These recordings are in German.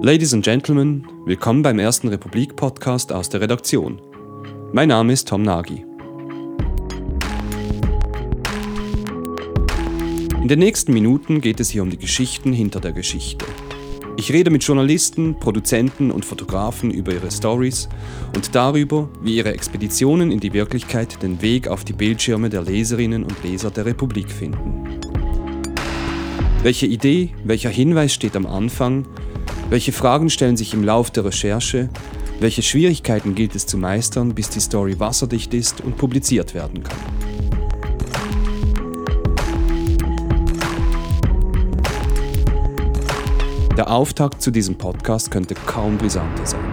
Ladies and Gentlemen, willkommen beim ersten Republik-Podcast aus der Redaktion. Mein Name ist Tom Nagy. In den nächsten Minuten geht es hier um die Geschichten hinter der Geschichte. Ich rede mit Journalisten, Produzenten und Fotografen über ihre Stories und darüber, wie ihre Expeditionen in die Wirklichkeit den Weg auf die Bildschirme der Leserinnen und Leser der Republik finden. Welche Idee, welcher Hinweis steht am Anfang? Welche Fragen stellen sich im Lauf der Recherche? Welche Schwierigkeiten gilt es zu meistern, bis die Story wasserdicht ist und publiziert werden kann? Der Auftakt zu diesem Podcast könnte kaum brisanter sein.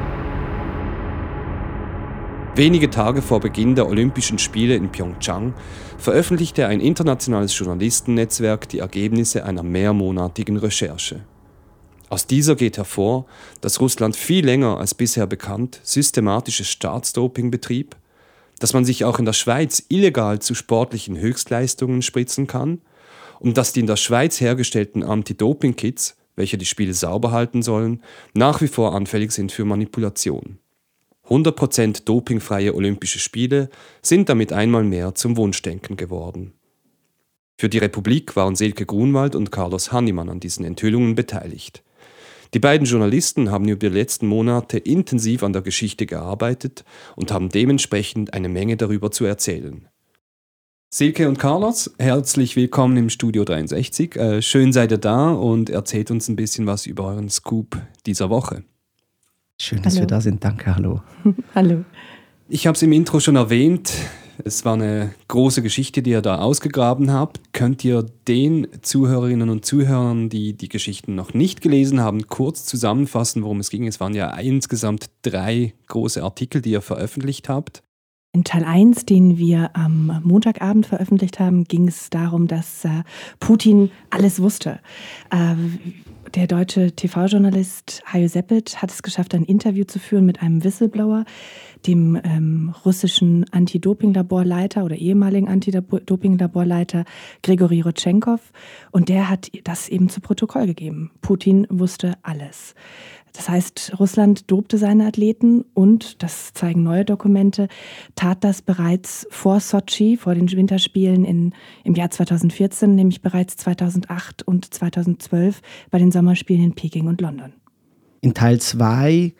Wenige Tage vor Beginn der Olympischen Spiele in Pyeongchang veröffentlichte ein internationales Journalistennetzwerk die Ergebnisse einer mehrmonatigen Recherche. Aus dieser geht hervor, dass Russland viel länger als bisher bekannt systematisches Staatsdoping betrieb, dass man sich auch in der Schweiz illegal zu sportlichen Höchstleistungen spritzen kann und dass die in der Schweiz hergestellten Anti-Doping-Kits welche die Spiele sauber halten sollen, nach wie vor anfällig sind für Manipulation. 100% dopingfreie Olympische Spiele sind damit einmal mehr zum Wunschdenken geworden. Für die Republik waren Silke Grunwald und Carlos Hannemann an diesen Enthüllungen beteiligt. Die beiden Journalisten haben über die letzten Monate intensiv an der Geschichte gearbeitet und haben dementsprechend eine Menge darüber zu erzählen. Silke und Carlos, herzlich willkommen im Studio 63. Äh, schön seid ihr da und erzählt uns ein bisschen was über euren Scoop dieser Woche. Schön, dass hallo. wir da sind. Danke, hallo. hallo. Ich habe es im Intro schon erwähnt. Es war eine große Geschichte, die ihr da ausgegraben habt. Könnt ihr den Zuhörerinnen und Zuhörern, die die Geschichten noch nicht gelesen haben, kurz zusammenfassen, worum es ging? Es waren ja insgesamt drei große Artikel, die ihr veröffentlicht habt. In Teil 1, den wir am Montagabend veröffentlicht haben, ging es darum, dass äh, Putin alles wusste. Äh, der deutsche TV-Journalist Hajo Seppet hat es geschafft, ein Interview zu führen mit einem Whistleblower, dem ähm, russischen Anti-Doping-Laborleiter oder ehemaligen Anti-Doping-Laborleiter Grigori Rotchenkov. Und der hat das eben zu Protokoll gegeben. Putin wusste alles. Das heißt, Russland dobte seine Athleten und, das zeigen neue Dokumente, tat das bereits vor Sochi, vor den Winterspielen in, im Jahr 2014, nämlich bereits 2008 und 2012 bei den Sommerspielen in Peking und London. In Teil 2,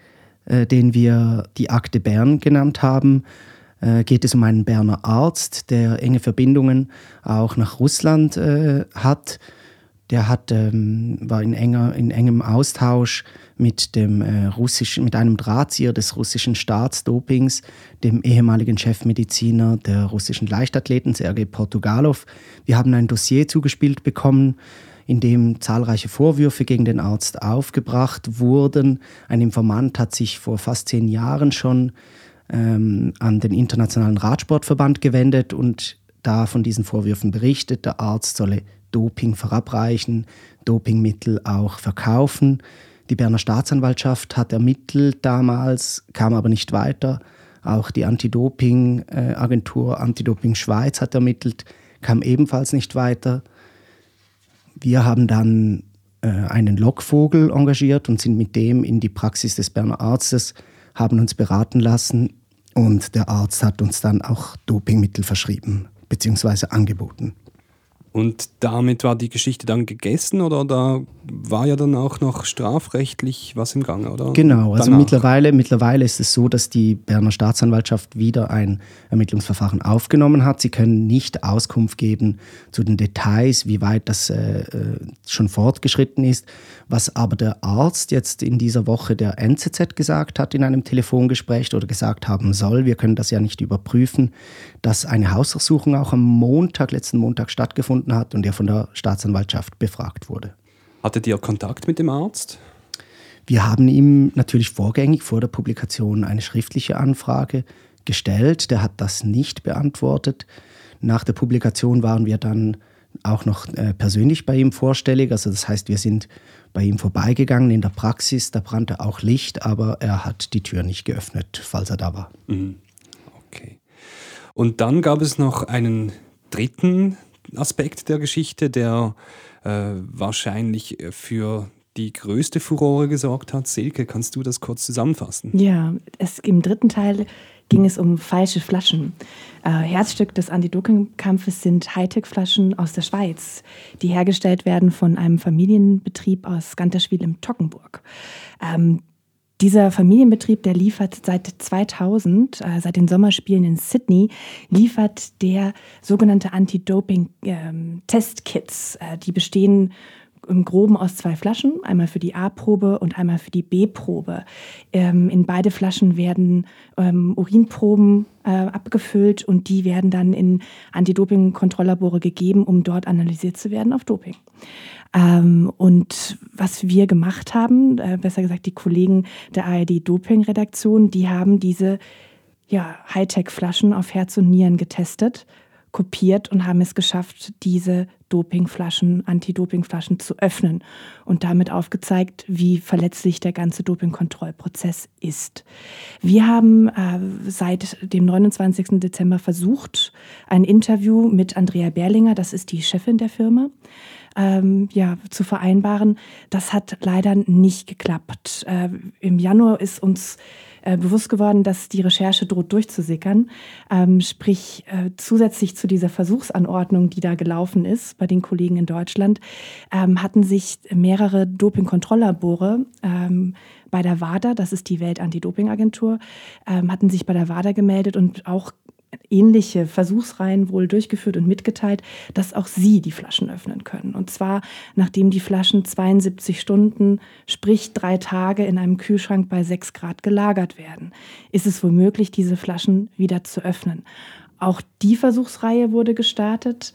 äh, den wir die Akte Bern genannt haben, äh, geht es um einen Berner Arzt, der enge Verbindungen auch nach Russland äh, hat. Der hat, ähm, war in, enger, in engem Austausch mit dem äh, russischen, mit einem Drahtzieher des russischen Staatsdopings, dem ehemaligen Chefmediziner der russischen Leichtathleten, Sergei Portugalov. Wir haben ein Dossier zugespielt bekommen, in dem zahlreiche Vorwürfe gegen den Arzt aufgebracht wurden. Ein Informant hat sich vor fast zehn Jahren schon ähm, an den Internationalen Radsportverband gewendet und da von diesen Vorwürfen berichtet. Der Arzt solle Doping verabreichen, Dopingmittel auch verkaufen. Die Berner Staatsanwaltschaft hat ermittelt damals, kam aber nicht weiter. Auch die Anti-Doping-Agentur Anti-Doping Schweiz hat ermittelt, kam ebenfalls nicht weiter. Wir haben dann äh, einen Lockvogel engagiert und sind mit dem in die Praxis des Berner Arztes, haben uns beraten lassen und der Arzt hat uns dann auch Dopingmittel verschrieben bzw. angeboten. Und damit war die Geschichte dann gegessen oder da war ja dann auch noch strafrechtlich was im Gange, oder? Genau, also mittlerweile, mittlerweile ist es so, dass die Berner Staatsanwaltschaft wieder ein Ermittlungsverfahren aufgenommen hat. Sie können nicht Auskunft geben zu den Details, wie weit das äh, äh schon fortgeschritten ist. Was aber der Arzt jetzt in dieser Woche der NZZ gesagt hat in einem Telefongespräch oder gesagt haben soll, wir können das ja nicht überprüfen, dass eine Hausdurchsuchung auch am Montag, letzten Montag stattgefunden hat und er von der Staatsanwaltschaft befragt wurde. Hattet ihr Kontakt mit dem Arzt? Wir haben ihm natürlich vorgängig vor der Publikation eine schriftliche Anfrage gestellt. Der hat das nicht beantwortet. Nach der Publikation waren wir dann auch noch äh, persönlich bei ihm vorstellig. Also das heißt, wir sind bei ihm vorbeigegangen in der Praxis. Da brannte auch Licht, aber er hat die Tür nicht geöffnet, falls er da war. Mhm. Okay. Und dann gab es noch einen dritten Aspekt der Geschichte, der äh, wahrscheinlich für die größte Furore gesorgt hat. Silke, kannst du das kurz zusammenfassen? Ja, es, im dritten Teil ging es um falsche Flaschen. Äh, Herzstück des Anti-Doping-Kampfes sind Hightech-Flaschen aus der Schweiz, die hergestellt werden von einem Familienbetrieb aus Ganterschwil im Toggenburg. Ähm, dieser Familienbetrieb, der liefert seit 2000, äh, seit den Sommerspielen in Sydney, liefert der sogenannte Anti-Doping-Testkits. Ähm, äh, die bestehen im Groben aus zwei Flaschen, einmal für die A-Probe und einmal für die B-Probe. Ähm, in beide Flaschen werden ähm, Urinproben äh, abgefüllt und die werden dann in Anti-Doping-Kontrolllabore gegeben, um dort analysiert zu werden auf Doping. Ähm, und was wir gemacht haben, äh, besser gesagt die Kollegen der ARD-Doping-Redaktion, die haben diese ja, Hightech-Flaschen auf Herz und Nieren getestet kopiert und haben es geschafft, diese Dopingflaschen, Anti-Doping-Flaschen zu öffnen und damit aufgezeigt, wie verletzlich der ganze Dopingkontrollprozess ist. Wir haben äh, seit dem 29. Dezember versucht, ein Interview mit Andrea Berlinger, das ist die Chefin der Firma, ähm, ja, zu vereinbaren. Das hat leider nicht geklappt. Äh, Im Januar ist uns äh, bewusst geworden, dass die Recherche droht durchzusickern. Ähm, sprich, äh, zusätzlich zu dieser Versuchsanordnung, die da gelaufen ist bei den Kollegen in Deutschland, ähm, hatten sich mehrere Dopingkontrolllabore ähm, bei der WADA, das ist die Welt-Anti-Doping-Agentur, ähm, hatten sich bei der WADA gemeldet und auch ähnliche Versuchsreihen wohl durchgeführt und mitgeteilt, dass auch sie die Flaschen öffnen können. Und zwar, nachdem die Flaschen 72 Stunden, sprich drei Tage in einem Kühlschrank bei 6 Grad gelagert werden, ist es wohl möglich, diese Flaschen wieder zu öffnen. Auch die Versuchsreihe wurde gestartet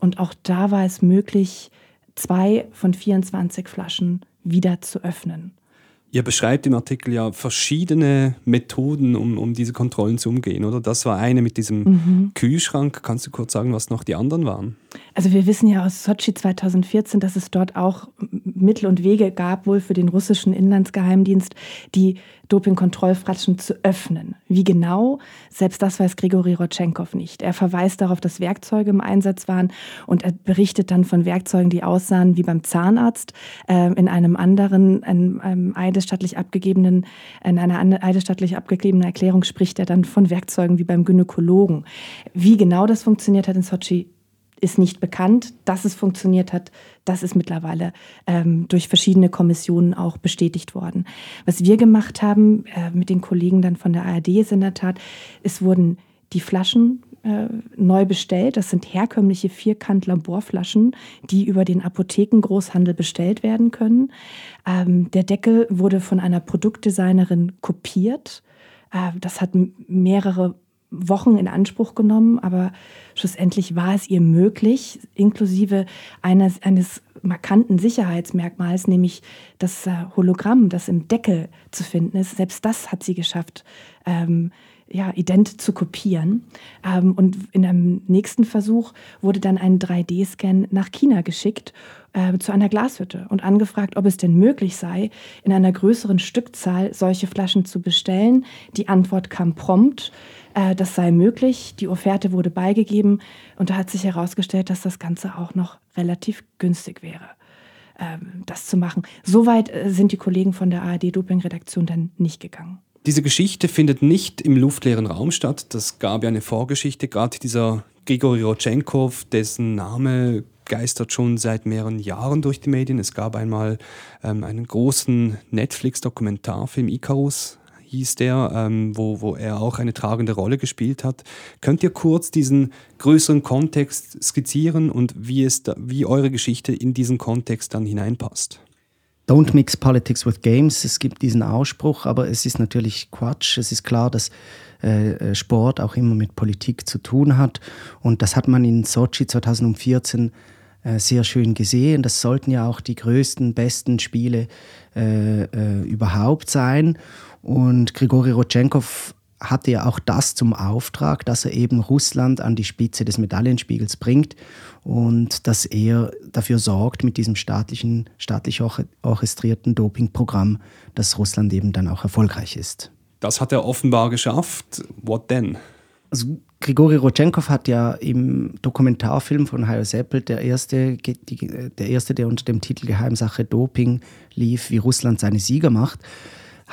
und auch da war es möglich, zwei von 24 Flaschen wieder zu öffnen. Ihr beschreibt im Artikel ja verschiedene Methoden, um, um diese Kontrollen zu umgehen, oder? Das war eine mit diesem mhm. Kühlschrank. Kannst du kurz sagen, was noch die anderen waren? Also wir wissen ja aus Sochi 2014, dass es dort auch Mittel und Wege gab, wohl für den russischen Inlandsgeheimdienst, die Dopingkontrollfratschen zu öffnen. Wie genau? Selbst das weiß Grigori Rotschenkov nicht. Er verweist darauf, dass Werkzeuge im Einsatz waren und er berichtet dann von Werkzeugen, die aussahen wie beim Zahnarzt, äh, in einem anderen, einem, einem eidesstattlich abgegebenen, in einer eidesstattlich abgegebenen Erklärung spricht er dann von Werkzeugen wie beim Gynäkologen. Wie genau das funktioniert hat in Sochi, ist nicht bekannt. Dass es funktioniert hat, das ist mittlerweile ähm, durch verschiedene Kommissionen auch bestätigt worden. Was wir gemacht haben äh, mit den Kollegen dann von der ARD ist in der Tat, es wurden die Flaschen äh, neu bestellt. Das sind herkömmliche Vierkant-Laborflaschen, die über den Apothekengroßhandel bestellt werden können. Ähm, der Deckel wurde von einer Produktdesignerin kopiert. Äh, das hat mehrere Wochen in Anspruch genommen, aber schlussendlich war es ihr möglich, inklusive eines, eines markanten Sicherheitsmerkmals, nämlich das äh, Hologramm, das im Deckel zu finden ist. Selbst das hat sie geschafft, ähm, ja, ident zu kopieren. Ähm, und in einem nächsten Versuch wurde dann ein 3D-Scan nach China geschickt äh, zu einer Glashütte und angefragt, ob es denn möglich sei, in einer größeren Stückzahl solche Flaschen zu bestellen. Die Antwort kam prompt. Äh, das sei möglich. Die Offerte wurde beigegeben und da hat sich herausgestellt, dass das Ganze auch noch relativ günstig wäre ähm, das zu machen. Soweit äh, sind die Kollegen von der ARD-Doping-Redaktion dann nicht gegangen. Diese Geschichte findet nicht im luftleeren Raum statt. Das gab ja eine Vorgeschichte. Gerade dieser Grigori Rodchenkov, dessen Name geistert schon seit mehreren Jahren durch die Medien. Es gab einmal ähm, einen großen Netflix-Dokumentarfilm Icarus, hieß der, ähm, wo, wo er auch eine tragende Rolle gespielt hat. Könnt ihr kurz diesen größeren Kontext skizzieren und wie, es da, wie eure Geschichte in diesen Kontext dann hineinpasst? Don't mix politics with games. Es gibt diesen Ausspruch, aber es ist natürlich Quatsch. Es ist klar, dass äh, äh Sport auch immer mit Politik zu tun hat. Und das hat man in Sochi 2014 äh, sehr schön gesehen. Das sollten ja auch die größten, besten Spiele äh, äh, überhaupt sein. Und Grigori Rodchenkov hatte ja auch das zum Auftrag, dass er eben Russland an die Spitze des Medaillenspiegels bringt und dass er dafür sorgt mit diesem staatlichen, staatlich orchestrierten Dopingprogramm, dass Russland eben dann auch erfolgreich ist. Das hat er offenbar geschafft. What then? Also Grigori Rodchenkov hat ja im Dokumentarfilm von Hayo Seppelt, der erste, der erste, der unter dem Titel Geheimsache Doping lief, wie Russland seine Sieger macht,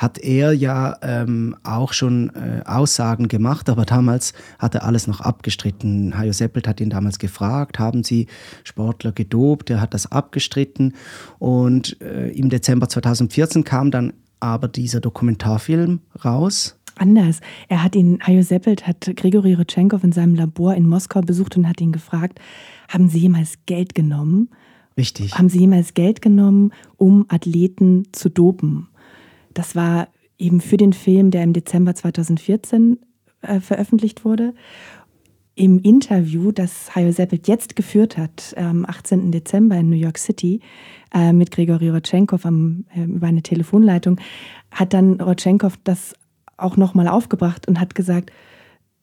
hat er ja ähm, auch schon äh, Aussagen gemacht, aber damals hat er alles noch abgestritten. Hajo Seppelt hat ihn damals gefragt, haben Sie Sportler gedopt? Er hat das abgestritten und äh, im Dezember 2014 kam dann aber dieser Dokumentarfilm raus. Anders. Er hat ihn, Hajo Seppelt hat Grigori Rutschenkov in seinem Labor in Moskau besucht und hat ihn gefragt, haben Sie jemals Geld genommen? Richtig. Haben Sie jemals Geld genommen, um Athleten zu dopen? Das war eben für den Film, der im Dezember 2014 äh, veröffentlicht wurde. Im Interview, das Hayo Seppelt jetzt geführt hat, am 18. Dezember in New York City, äh, mit Grigori Rotchenkov äh, über eine Telefonleitung, hat dann Rotchenkov das auch nochmal aufgebracht und hat gesagt,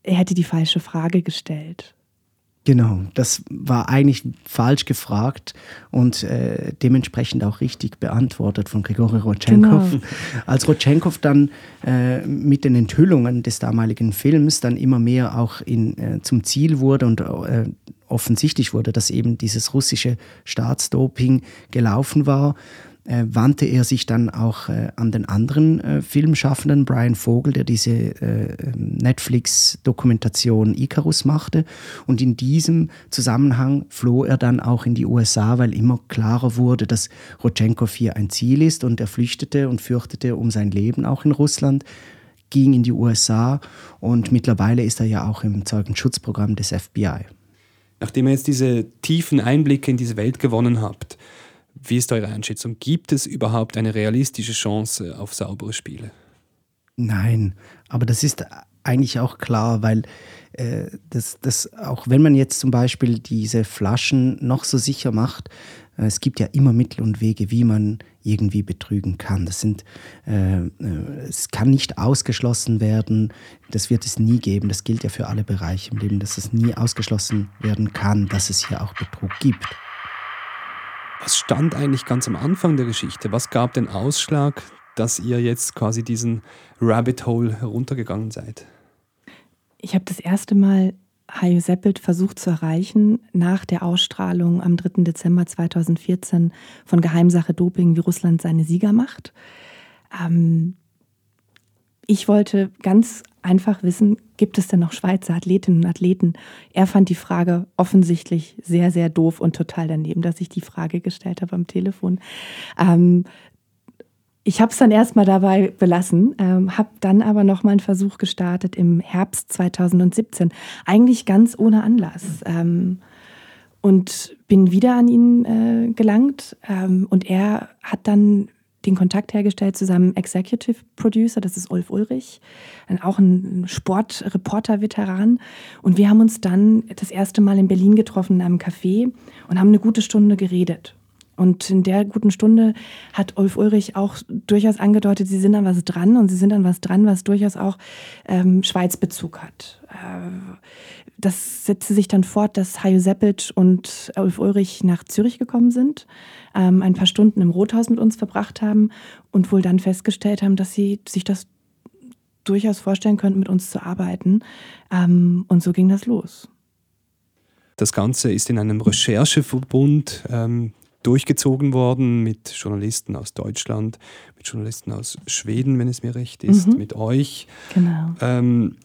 er hätte die falsche Frage gestellt. Genau, das war eigentlich falsch gefragt und äh, dementsprechend auch richtig beantwortet von Grigori Rodchenkov. Genau. Als Rodchenkov dann äh, mit den Enthüllungen des damaligen Films dann immer mehr auch in, äh, zum Ziel wurde und äh, offensichtlich wurde, dass eben dieses russische Staatsdoping gelaufen war, äh, wandte er sich dann auch äh, an den anderen äh, Filmschaffenden, Brian Vogel, der diese äh, Netflix-Dokumentation Icarus machte. Und in diesem Zusammenhang floh er dann auch in die USA, weil immer klarer wurde, dass Rotchenkov hier ein Ziel ist und er flüchtete und fürchtete um sein Leben auch in Russland ging in die USA und mittlerweile ist er ja auch im Zeugenschutzprogramm des FBI. Nachdem ihr jetzt diese tiefen Einblicke in diese Welt gewonnen habt, wie ist eure Einschätzung? Gibt es überhaupt eine realistische Chance auf saubere Spiele? Nein, aber das ist eigentlich auch klar, weil äh, das, das, auch wenn man jetzt zum Beispiel diese Flaschen noch so sicher macht, äh, es gibt ja immer Mittel und Wege, wie man irgendwie betrügen kann. Das sind, äh, äh, es kann nicht ausgeschlossen werden, das wird es nie geben. Das gilt ja für alle Bereiche im Leben, dass es nie ausgeschlossen werden kann, dass es hier auch Betrug gibt. Was stand eigentlich ganz am Anfang der Geschichte? Was gab den Ausschlag, dass ihr jetzt quasi diesen Rabbit Hole heruntergegangen seid? Ich habe das erste Mal Hajo Seppelt versucht zu erreichen nach der Ausstrahlung am 3. Dezember 2014 von Geheimsache Doping, wie Russland seine Sieger macht. Ähm, ich wollte ganz einfach wissen, gibt es denn noch Schweizer Athletinnen und Athleten? Er fand die Frage offensichtlich sehr, sehr doof und total daneben, dass ich die Frage gestellt habe am Telefon. Ähm, ich habe es dann erstmal dabei belassen, ähm, habe dann aber nochmal einen Versuch gestartet im Herbst 2017, eigentlich ganz ohne Anlass. Ähm, und bin wieder an ihn äh, gelangt ähm, und er hat dann den Kontakt hergestellt zu seinem Executive Producer, das ist Ulf Ulrich, auch ein Sportreporter-Veteran. Und wir haben uns dann das erste Mal in Berlin getroffen in einem Café und haben eine gute Stunde geredet. Und in der guten Stunde hat Ulf Ulrich auch durchaus angedeutet, sie sind an was dran und sie sind an was dran, was durchaus auch ähm, Schweizbezug hat. Äh, das setzte sich dann fort, dass Hajo Seppelt und Ulf Ulrich nach Zürich gekommen sind, ähm, ein paar Stunden im Rothaus mit uns verbracht haben und wohl dann festgestellt haben, dass sie sich das durchaus vorstellen könnten, mit uns zu arbeiten. Ähm, und so ging das los. Das Ganze ist in einem Rechercheverbund ähm, durchgezogen worden mit Journalisten aus Deutschland, mit Journalisten aus Schweden, wenn es mir recht ist, mhm. mit euch. Genau. Ähm,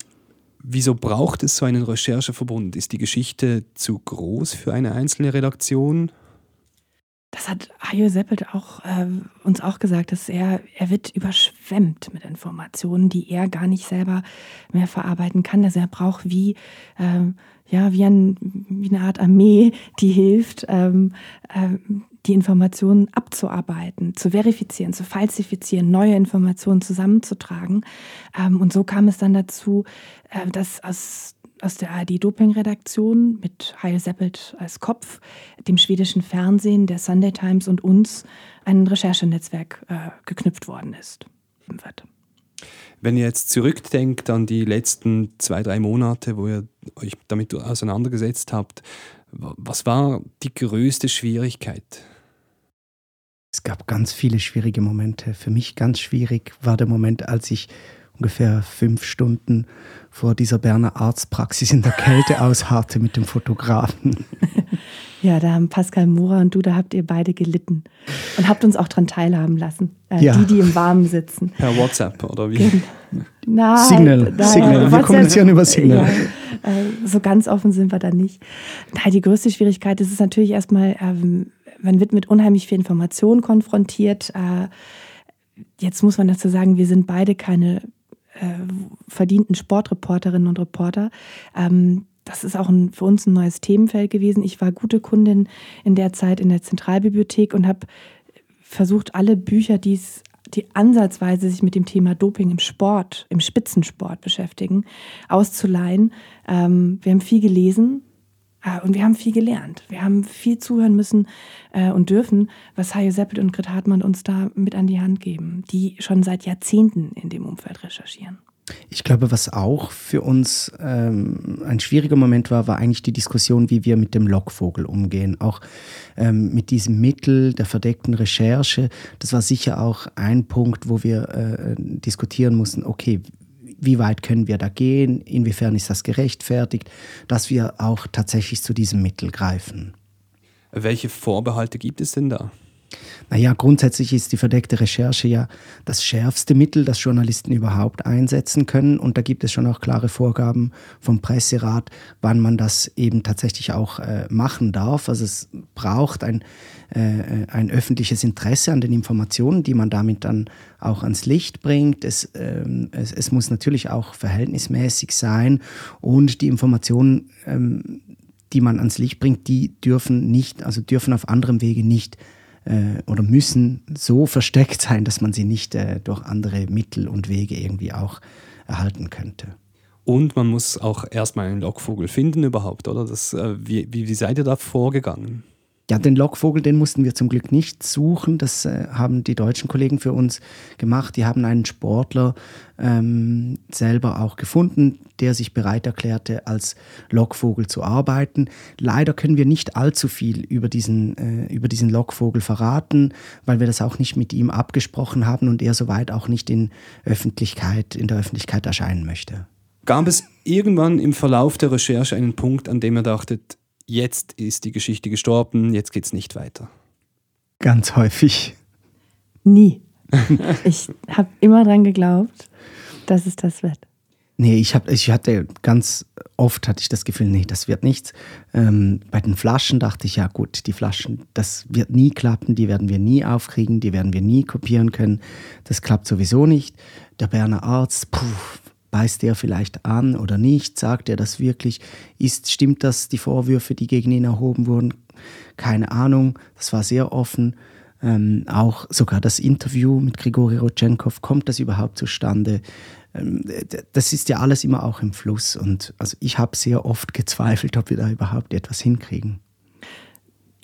Wieso braucht es so einen Rechercheverbund? Ist die Geschichte zu groß für eine einzelne Redaktion? Das hat Hajo Seppelt auch, äh, uns auch gesagt, dass er, er wird überschwemmt mit Informationen, die er gar nicht selber mehr verarbeiten kann. Also er braucht wie, äh, ja, wie, ein, wie eine Art Armee, die hilft, ähm, äh, die Informationen abzuarbeiten, zu verifizieren, zu falsifizieren, neue Informationen zusammenzutragen. Ähm, und so kam es dann dazu, äh, dass aus, aus der ARD-Doping-Redaktion mit Heil Seppelt als Kopf, dem schwedischen Fernsehen, der Sunday Times und uns ein Recherchenetzwerk äh, geknüpft worden ist. Wenn ihr jetzt zurückdenkt an die letzten zwei, drei Monate, wo ihr euch damit auseinandergesetzt habt, was war die größte Schwierigkeit? Es gab ganz viele schwierige Momente. Für mich ganz schwierig war der Moment, als ich ungefähr fünf Stunden vor dieser Berner Arztpraxis in der Kälte ausharrte mit dem Fotografen. Ja, da haben Pascal Mora und du, da habt ihr beide gelitten und habt uns auch dran teilhaben lassen. Äh, Ja. Die, die im Warmen sitzen. Per WhatsApp oder wie? Nein, Signal, nein, Signal. Wir WhatsApp- kommunizieren über Signal. Ja, äh, so ganz offen sind wir da nicht. Nein, die größte Schwierigkeit ist es natürlich erstmal, ähm, man wird mit unheimlich viel Information konfrontiert. Äh, jetzt muss man dazu sagen, wir sind beide keine äh, verdienten Sportreporterinnen und Reporter. Ähm, das ist auch ein, für uns ein neues Themenfeld gewesen. Ich war gute Kundin in der Zeit in der Zentralbibliothek und habe versucht, alle Bücher, die es die ansatzweise sich mit dem Thema Doping im Sport, im Spitzensport beschäftigen, auszuleihen. Ähm, wir haben viel gelesen und wir haben viel gelernt. Wir haben viel zuhören müssen äh, und dürfen, was Hajo Seppelt und Grit Hartmann uns da mit an die Hand geben, die schon seit Jahrzehnten in dem Umfeld recherchieren. Ich glaube, was auch für uns ähm, ein schwieriger Moment war, war eigentlich die Diskussion, wie wir mit dem Lockvogel umgehen. Auch ähm, mit diesem Mittel der verdeckten Recherche. Das war sicher auch ein Punkt, wo wir äh, diskutieren mussten, okay, wie weit können wir da gehen? Inwiefern ist das gerechtfertigt, dass wir auch tatsächlich zu diesem Mittel greifen? Welche Vorbehalte gibt es denn da? Naja, grundsätzlich ist die verdeckte Recherche ja das schärfste Mittel, das Journalisten überhaupt einsetzen können. Und da gibt es schon auch klare Vorgaben vom Presserat, wann man das eben tatsächlich auch äh, machen darf. Also es braucht ein, äh, ein öffentliches Interesse an den Informationen, die man damit dann auch ans Licht bringt. Es, ähm, es, es muss natürlich auch verhältnismäßig sein und die Informationen, ähm, die man ans Licht bringt, die dürfen nicht, also dürfen auf anderem Wege nicht äh, oder müssen so versteckt sein, dass man sie nicht äh, durch andere Mittel und Wege irgendwie auch erhalten könnte. Und man muss auch erstmal einen Lockvogel finden überhaupt, oder? Das, äh, wie, wie, wie seid ihr da vorgegangen? Ja, den Lockvogel, den mussten wir zum Glück nicht suchen. Das äh, haben die deutschen Kollegen für uns gemacht. Die haben einen Sportler ähm, selber auch gefunden, der sich bereit erklärte, als Lockvogel zu arbeiten. Leider können wir nicht allzu viel über diesen, äh, über diesen Lockvogel verraten, weil wir das auch nicht mit ihm abgesprochen haben und er soweit auch nicht in, Öffentlichkeit, in der Öffentlichkeit erscheinen möchte. Gab es irgendwann im Verlauf der Recherche einen Punkt, an dem ihr dachtet, jetzt ist die Geschichte gestorben, jetzt geht es nicht weiter? Ganz häufig. Nie. ich habe immer dran geglaubt, dass es das wird. Nee, ich, hab, ich hatte ganz oft hatte ich das Gefühl, nee, das wird nichts. Ähm, bei den Flaschen dachte ich, ja gut, die Flaschen, das wird nie klappen, die werden wir nie aufkriegen, die werden wir nie kopieren können. Das klappt sowieso nicht. Der Berner Arzt, puh, beißt der vielleicht an oder nicht? Sagt er das wirklich? Ist, stimmt das, die Vorwürfe, die gegen ihn erhoben wurden? Keine Ahnung, das war sehr offen. Ähm, auch sogar das Interview mit Grigori Rodchenkov, kommt das überhaupt zustande? Ähm, das ist ja alles immer auch im Fluss. Und also ich habe sehr oft gezweifelt, ob wir da überhaupt etwas hinkriegen.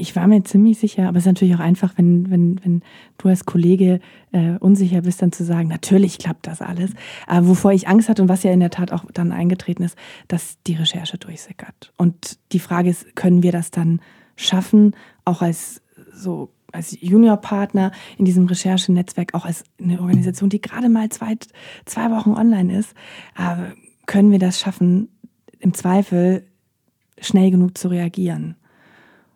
Ich war mir ziemlich sicher, aber es ist natürlich auch einfach, wenn, wenn, wenn du als Kollege äh, unsicher bist, dann zu sagen, natürlich klappt das alles. Aber wovor ich Angst hatte und was ja in der Tat auch dann eingetreten ist, dass die Recherche durchsickert. Und die Frage ist, können wir das dann schaffen, auch als so als Juniorpartner in diesem Recherchenetzwerk, auch als eine Organisation, die gerade mal zwei, zwei Wochen online ist, äh, können wir das schaffen, im Zweifel schnell genug zu reagieren.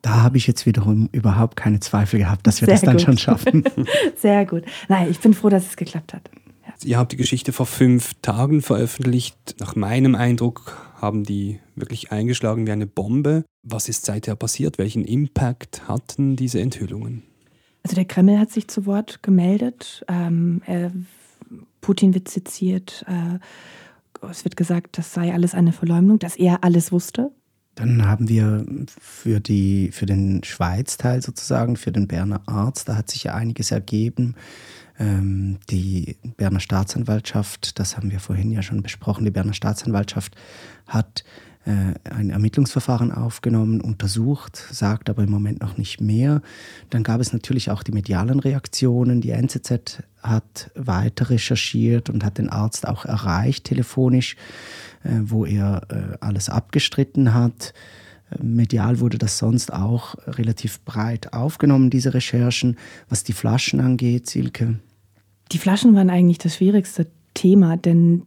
Da habe ich jetzt wiederum überhaupt keine Zweifel gehabt, dass wir Sehr das dann gut. schon schaffen. Sehr gut. Nein, ich bin froh, dass es geklappt hat. Ja. Ihr habt die Geschichte vor fünf Tagen veröffentlicht. Nach meinem Eindruck haben die wirklich eingeschlagen wie eine Bombe. Was ist seither passiert? Welchen Impact hatten diese Enthüllungen? Also der Kreml hat sich zu Wort gemeldet. Ähm, er, Putin wird seziert. Äh, es wird gesagt, das sei alles eine Verleumdung, dass er alles wusste. Dann haben wir für, die, für den Schweiz-Teil sozusagen, für den Berner Arzt, da hat sich ja einiges ergeben. Ähm, die Berner Staatsanwaltschaft, das haben wir vorhin ja schon besprochen, die Berner Staatsanwaltschaft hat ein Ermittlungsverfahren aufgenommen, untersucht, sagt aber im Moment noch nicht mehr. Dann gab es natürlich auch die medialen Reaktionen. Die NZZ hat weiter recherchiert und hat den Arzt auch erreicht telefonisch, äh, wo er äh, alles abgestritten hat. Äh, Medial wurde das sonst auch relativ breit aufgenommen, diese Recherchen. Was die Flaschen angeht, Silke, Die Flaschen waren eigentlich das Schwierigste. Thema, denn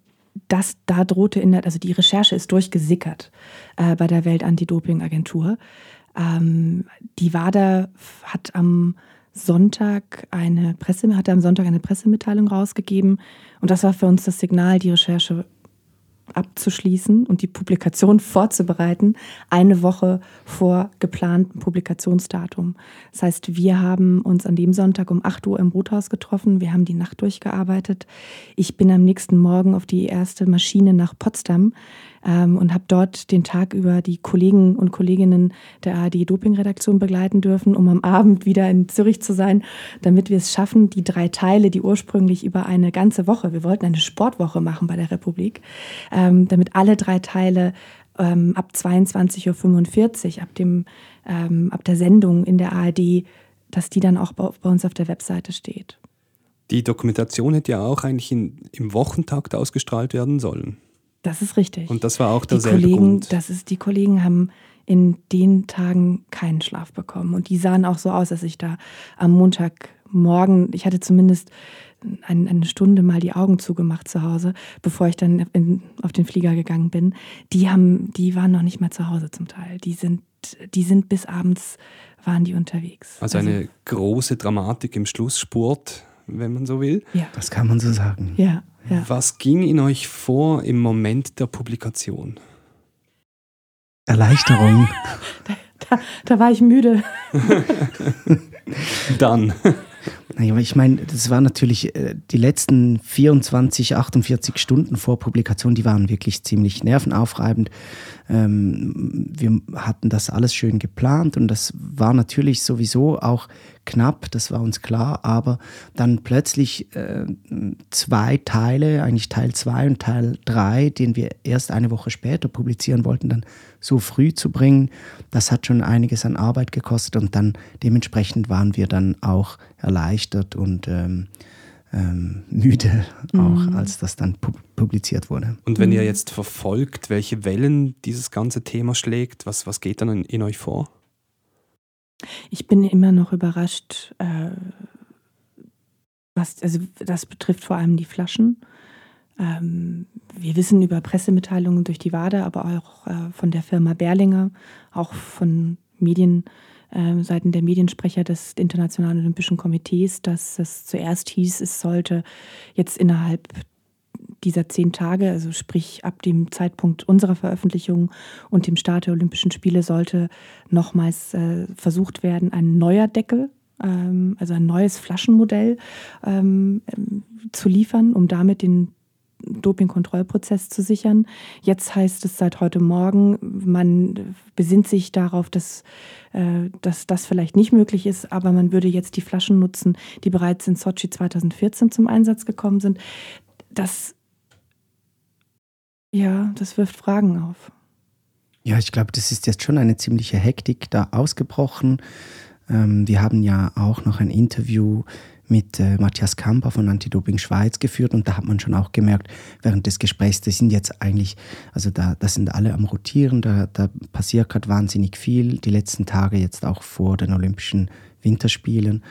das da drohte in der, also die Recherche ist durchgesickert äh, bei der Welt-Anti-Doping-Agentur. Ähm, die WADA hat am Sonntag eine Presse, hatte am Sonntag eine Pressemitteilung rausgegeben und das war für uns das Signal, die Recherche abzuschließen und die Publikation vorzubereiten, eine Woche vor geplantem Publikationsdatum. Das heißt, wir haben uns an dem Sonntag um 8 Uhr im Rothaus getroffen, wir haben die Nacht durchgearbeitet. Ich bin am nächsten Morgen auf die erste Maschine nach Potsdam ähm, und habe dort den Tag über die Kollegen und Kolleginnen der ARD-Doping-Redaktion begleiten dürfen, um am Abend wieder in Zürich zu sein, damit wir es schaffen, die drei Teile, die ursprünglich über eine ganze Woche, wir wollten eine Sportwoche machen bei der Republik, ähm, damit alle drei Teile ähm, ab 22.45 Uhr, ab, dem, ähm, ab der Sendung in der ARD, dass die dann auch bei, bei uns auf der Webseite steht. Die Dokumentation hätte ja auch eigentlich in, im Wochentakt ausgestrahlt werden sollen. Das ist richtig. Und das war auch derselbe die Kollegen, Grund. Das ist, die Kollegen haben in den Tagen keinen Schlaf bekommen. Und die sahen auch so aus, dass ich da am Montagmorgen, ich hatte zumindest ein, eine Stunde mal die Augen zugemacht zu Hause, bevor ich dann in, auf den Flieger gegangen bin. Die haben, die waren noch nicht mal zu Hause zum Teil. Die sind, die sind bis abends waren die unterwegs. Also, also eine große Dramatik im Schlussspurt, wenn man so will. Ja. Das kann man so sagen. Ja. Ja. Was ging in euch vor im Moment der Publikation? Erleichterung. Da, da, da war ich müde. Dann. Naja, ich meine, das waren natürlich äh, die letzten 24, 48 Stunden vor Publikation, die waren wirklich ziemlich nervenaufreibend. Ähm, wir hatten das alles schön geplant und das war natürlich sowieso auch knapp, das war uns klar, aber dann plötzlich äh, zwei Teile, eigentlich Teil 2 und Teil 3, den wir erst eine Woche später publizieren wollten, dann so früh zu bringen, das hat schon einiges an Arbeit gekostet und dann dementsprechend waren wir dann auch erleichtert und ähm, ähm, müde, auch mhm. als das dann pu publiziert wurde. Und wenn ihr mhm. jetzt verfolgt, welche Wellen dieses ganze Thema schlägt, was, was geht dann in, in euch vor? Ich bin immer noch überrascht, äh, was, also das betrifft vor allem die Flaschen. Ähm, wir wissen über Pressemitteilungen durch die WADA, aber auch äh, von der Firma Berlinger, auch von Medien, äh, Seiten der Mediensprecher des Internationalen Olympischen Komitees, dass es zuerst hieß, es sollte jetzt innerhalb dieser zehn Tage, also sprich ab dem Zeitpunkt unserer Veröffentlichung und dem Start der Olympischen Spiele, sollte nochmals äh, versucht werden, ein neuer Deckel, ähm, also ein neues Flaschenmodell ähm, ähm zu liefern, um damit den Dopingkontrollprozess zu sichern. Jetzt heißt es seit heute Morgen, man besinnt sich darauf, dass, äh, dass das vielleicht nicht möglich ist, aber man würde jetzt die Flaschen nutzen, die bereits in Sochi 2014 zum Einsatz gekommen sind. Das, ja, das wirft Fragen auf. Ja, ich glaube, das ist jetzt schon eine ziemliche Hektik da ausgebrochen. Ähm, wir haben ja auch noch ein Interview mit äh, Matthias Kamper von Anti-Doping Schweiz geführt. Und da hat man schon auch gemerkt, während des Gesprächs, das sind jetzt eigentlich, also da, da sind alle am Rotieren, da, da passiert gerade wahnsinnig viel, die letzten Tage jetzt auch vor den Olympischen Winterspielen.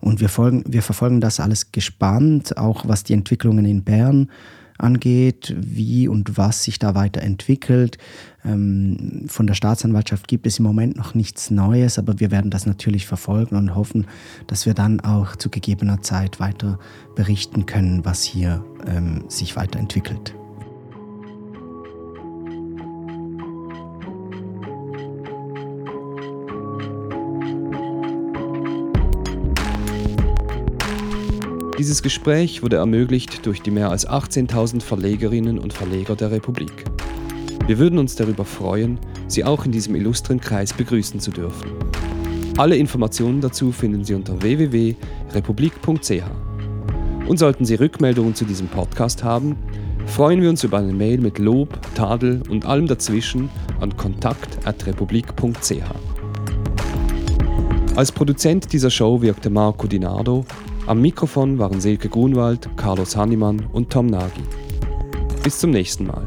Und wir, folgen, wir verfolgen das alles gespannt, auch was die Entwicklungen in Bern angeht, wie und was sich da weiterentwickelt. Ähm, von der Staatsanwaltschaft gibt es im Moment noch nichts Neues, aber wir werden das natürlich verfolgen und hoffen, dass wir dann auch zu gegebener Zeit weiter berichten können, was hier ähm, sich weiterentwickelt. Dieses Gespräch wurde ermöglicht durch die mehr als 18.000 Verlegerinnen und Verleger der Republik. Wir würden uns darüber freuen, Sie auch in diesem illustren Kreis begrüßen zu dürfen. Alle Informationen dazu finden Sie unter www.republik.ch. Und sollten Sie Rückmeldungen zu diesem Podcast haben, freuen wir uns über eine Mail mit Lob, Tadel und allem dazwischen an kontakt.republik.ch. Als Produzent dieser Show wirkte Marco Dinardo am Mikrofon waren Silke Grunwald, Carlos Hannemann und Tom Nagy. Bis zum nächsten Mal.